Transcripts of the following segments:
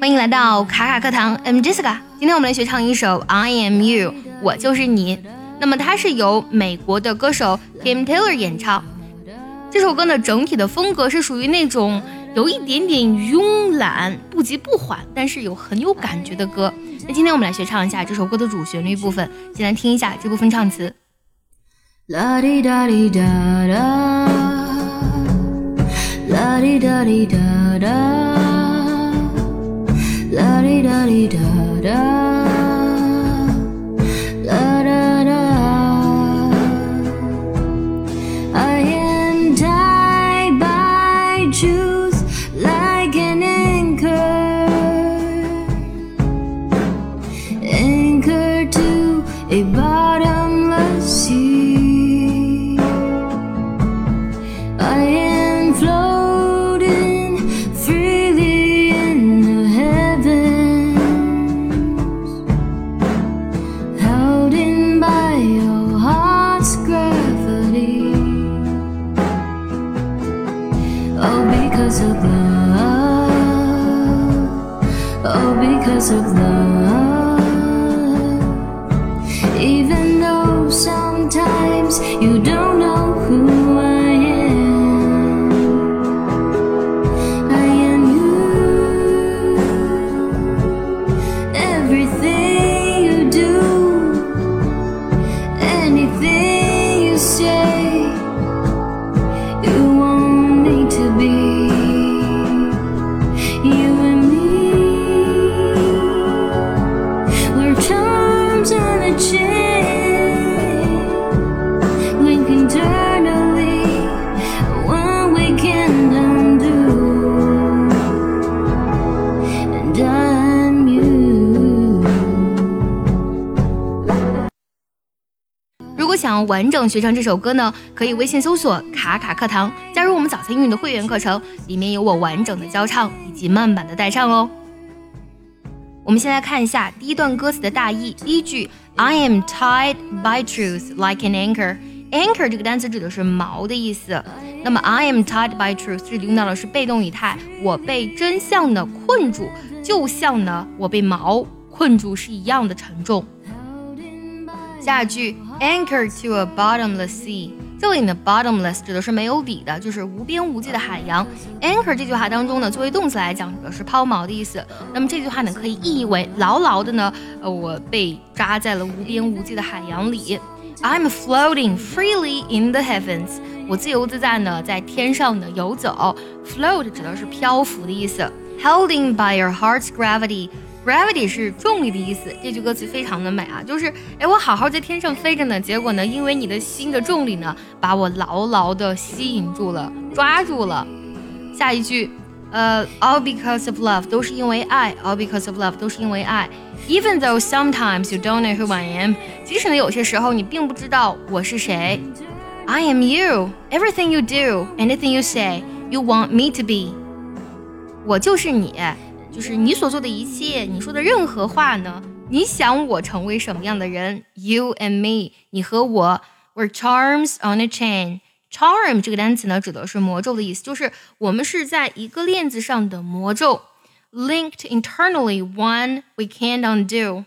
欢迎来到卡卡课堂，I'm Jessica。今天我们来学唱一首《I Am You》，我就是你。那么它是由美国的歌手 Tim Taylor 演唱。这首歌呢，整体的风格是属于那种有一点点慵懒、不急不缓，但是有很有感觉的歌。那今天我们来学唱一下这首歌的主旋律部分，先来听一下这部分唱词。啦滴哒滴哒哒，啦滴哒滴哒哒。リララ love. Even though sometimes you don't know who I am, am you Everything you。完整学唱这首歌呢，可以微信搜索“卡卡课堂”，加入我们早餐英语的会员课程，里面有我完整的教唱以及慢版的代唱哦。我们先来看一下第一段歌词的大意。第一句，I am tied by truth like an anchor。anchor 这个单词指的是锚的意思。那么 I am tied by truth 这里用到的是被动语态，我被真相呢困住，就像呢我被锚困住是一样的沉重。下句 anchor to a bottomless sea。这里呢，bottomless 指的是没有底的，就是无边无际的海洋。anchor 这句话当中呢，作为动词来讲，指的是抛锚的意思。那么这句话呢，可以意译为牢牢的呢，呃，我被扎在了无边无际的海洋里。I'm floating freely in the heavens，我自由自在呢，在天上呢游走。float 指的是漂浮的意思。Holding by your heart's gravity。 Gravity 是重力的意思，这句歌词非常的美啊，就是哎，我好好在天上飞着呢，结果呢，因为你的心的重力呢，把我牢牢的吸引住了，抓住了。下一句，呃，All because of love 都是因为爱，All because of love 都是因为爱。Even though sometimes you don't know who I am，即使呢有些时候你并不知道我是谁。I am you, everything you do, anything you say, you want me to be。我就是你。 就是你所做的一切，你说的任何话呢？你想我成为什么样的人？You and me，你和我，we're charms on a chain。charm 这个单词呢，指的是魔咒的意思，就是我们是在一个链子上的魔咒。Linked internally, one we can't undo。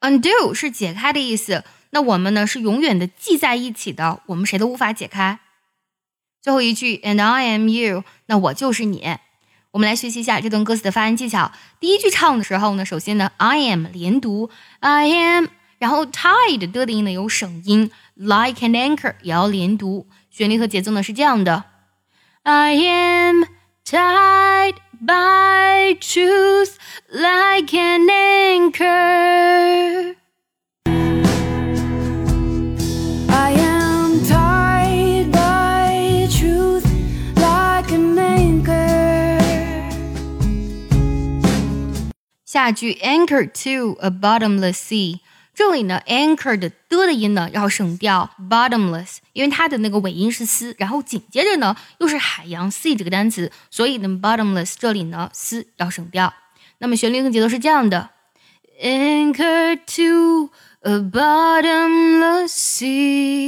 undo 是解开的意思。那我们呢是永远的系在一起的，我们谁都无法解开。最后一句，And I am you，那我就是你。我们来学习一下这段歌词的发音技巧。第一句唱的时候呢，首先呢，I am 连读，I am，然后 tied 的音呢有省音，like an anchor 也要连读。旋律和节奏呢是这样的：I am tied by truth like an anchor。下句 anchor to a bottomless sea，这里呢 anchor 的的的音呢要省掉 bottomless，因为它的那个尾音是 s，然后紧接着呢又是海洋 sea 这个单词，所以呢 bottomless 这里呢 s 要省掉。那么旋律跟节奏是这样的：anchor to a bottomless sea。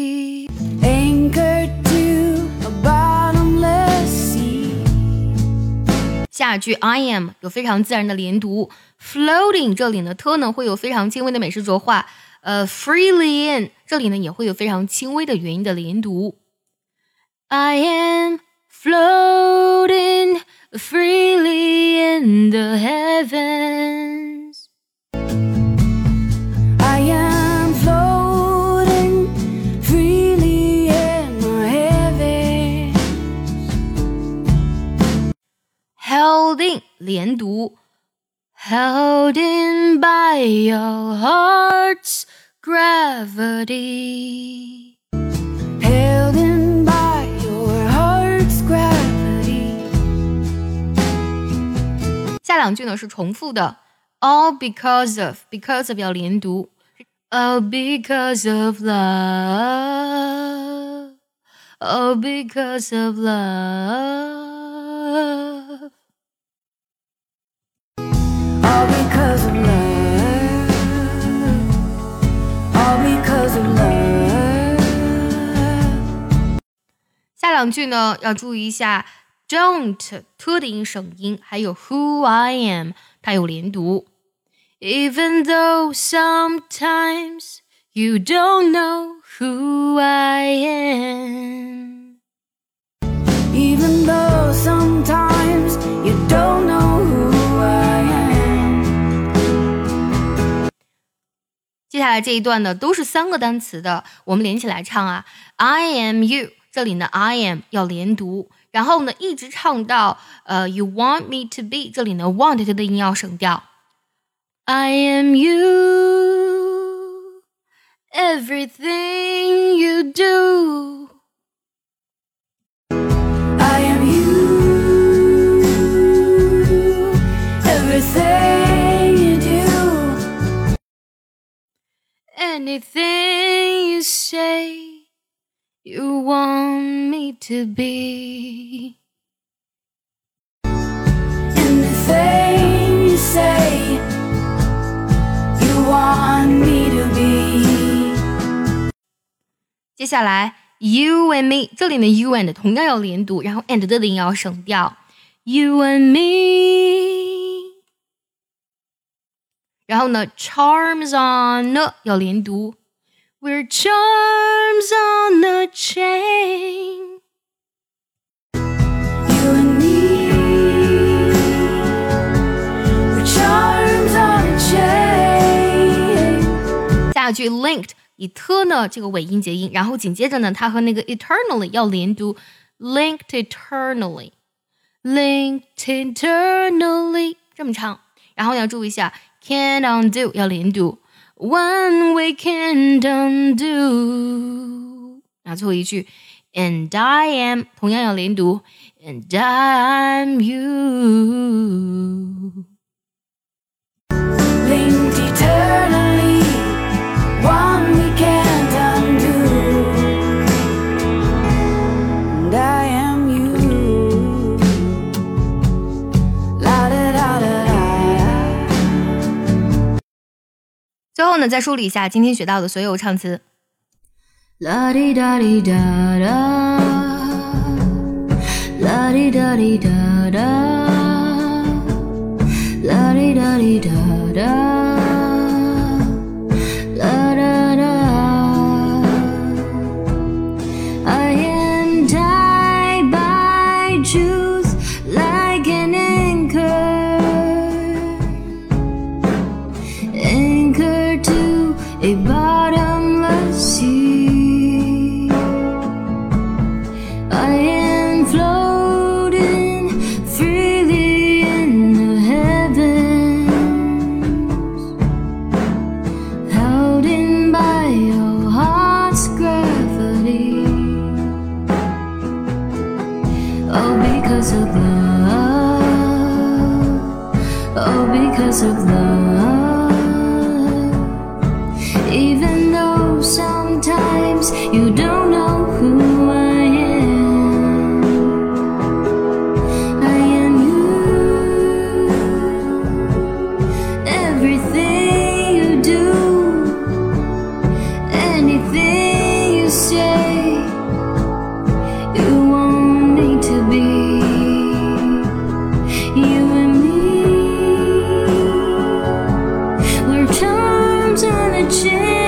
下句 I am 有非常自然的连读，floating 这里呢，t 呢会有非常轻微的美式浊化，呃，freely in 这里呢也会有非常轻微的元音的连读。I am floating freely in the heaven. 连读，held in by your heart's gravity. Held in by your heart's gravity. 下两句呢是重复的，all because of because of 要连读，all because of love, all because of love. 下两句呢要注意一下，don't to 的音省音，还有 who I am 它有连读。Even though sometimes you don't know who I am. Even though sometimes 这一段呢都是三个单词的，我们连起来唱啊。I am you，这里呢 I am 要连读，然后呢一直唱到呃 You want me to be，这里呢 want 它的音要省掉。I am you everything you want me to be. Anything you say. You want me to be. 接下来 you and me 这里呢 you and 同样要连读，然后 and 的音要省掉。You and me，然后呢 charms on 要连读。 We're charms on a chain。 You and me. We're charms on a chain. 下句 linked 以 t 呢这个尾音结音，然后紧接着呢，它和那个 eternally 要连读，linked eternally，linked eternally 这么唱。然后要注意一下，can't undo 要连读 ，one we can't undo。然后最后一句，and I am 同样要连读，and I'm you。 呢，再梳理一下今天学到的所有唱词。啦哒哒，啦哒哒，啦哒哒哒。A bottomless sea. I am floating freely in the heavens, held in by your heart's gravity. All oh, because of love. All because of love. 只